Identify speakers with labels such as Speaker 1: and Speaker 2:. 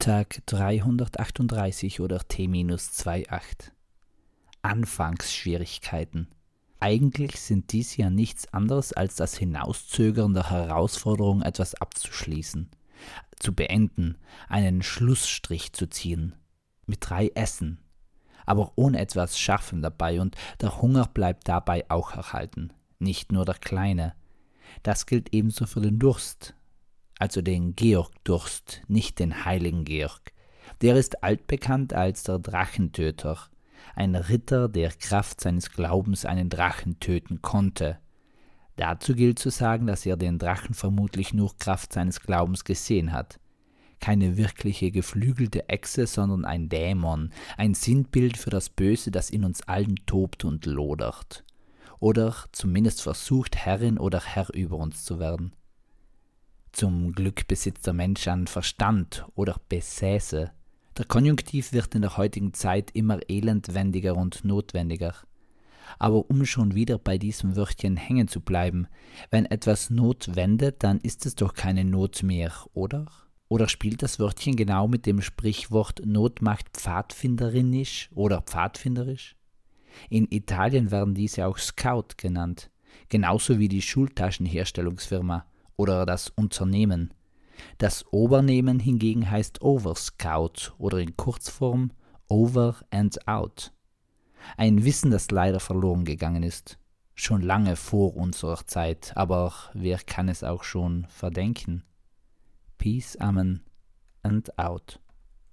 Speaker 1: Tag 338 oder T-28. Anfangsschwierigkeiten. Eigentlich sind dies ja nichts anderes als das Hinauszögern der Herausforderung, etwas abzuschließen, zu beenden, einen Schlussstrich zu ziehen. Mit drei Essen, aber ohne etwas Schaffen dabei und der Hunger bleibt dabei auch erhalten, nicht nur der kleine. Das gilt ebenso für den Durst, also den Georg-Durst, nicht den heiligen Georg. Der ist altbekannt als der Drachentöter, ein Ritter, der Kraft seines Glaubens einen Drachen töten konnte. Dazu gilt zu sagen, dass er den Drachen vermutlich nur Kraft seines Glaubens gesehen hat. Keine wirkliche geflügelte Echse, sondern ein Dämon, ein Sinnbild für das Böse, das in uns allen tobt und lodert. Oder zumindest versucht, Herrin oder Herr über uns zu werden. Zum Glück besitzt der Mensch an Verstand oder besäße. Der Konjunktiv wird in der heutigen Zeit immer elendwendiger und notwendiger. Aber um schon wieder bei diesem Wörtchen hängen zu bleiben, wenn etwas Not wendet, dann ist es doch keine Not mehr, oder? Oder spielt das Wörtchen genau mit dem Sprichwort Not macht pfadfinderinisch oder pfadfinderisch? In Italien werden diese auch Scout genannt, genauso wie die Schultaschenherstellungsfirma oder das Unternehmen. Das Obernehmen hingegen heißt Overscout oder in Kurzform Over and Out. Ein Wissen, das leider verloren gegangen ist. Schon lange vor unserer Zeit, aber wer kann es auch schon verdenken? Peace, Amen and out.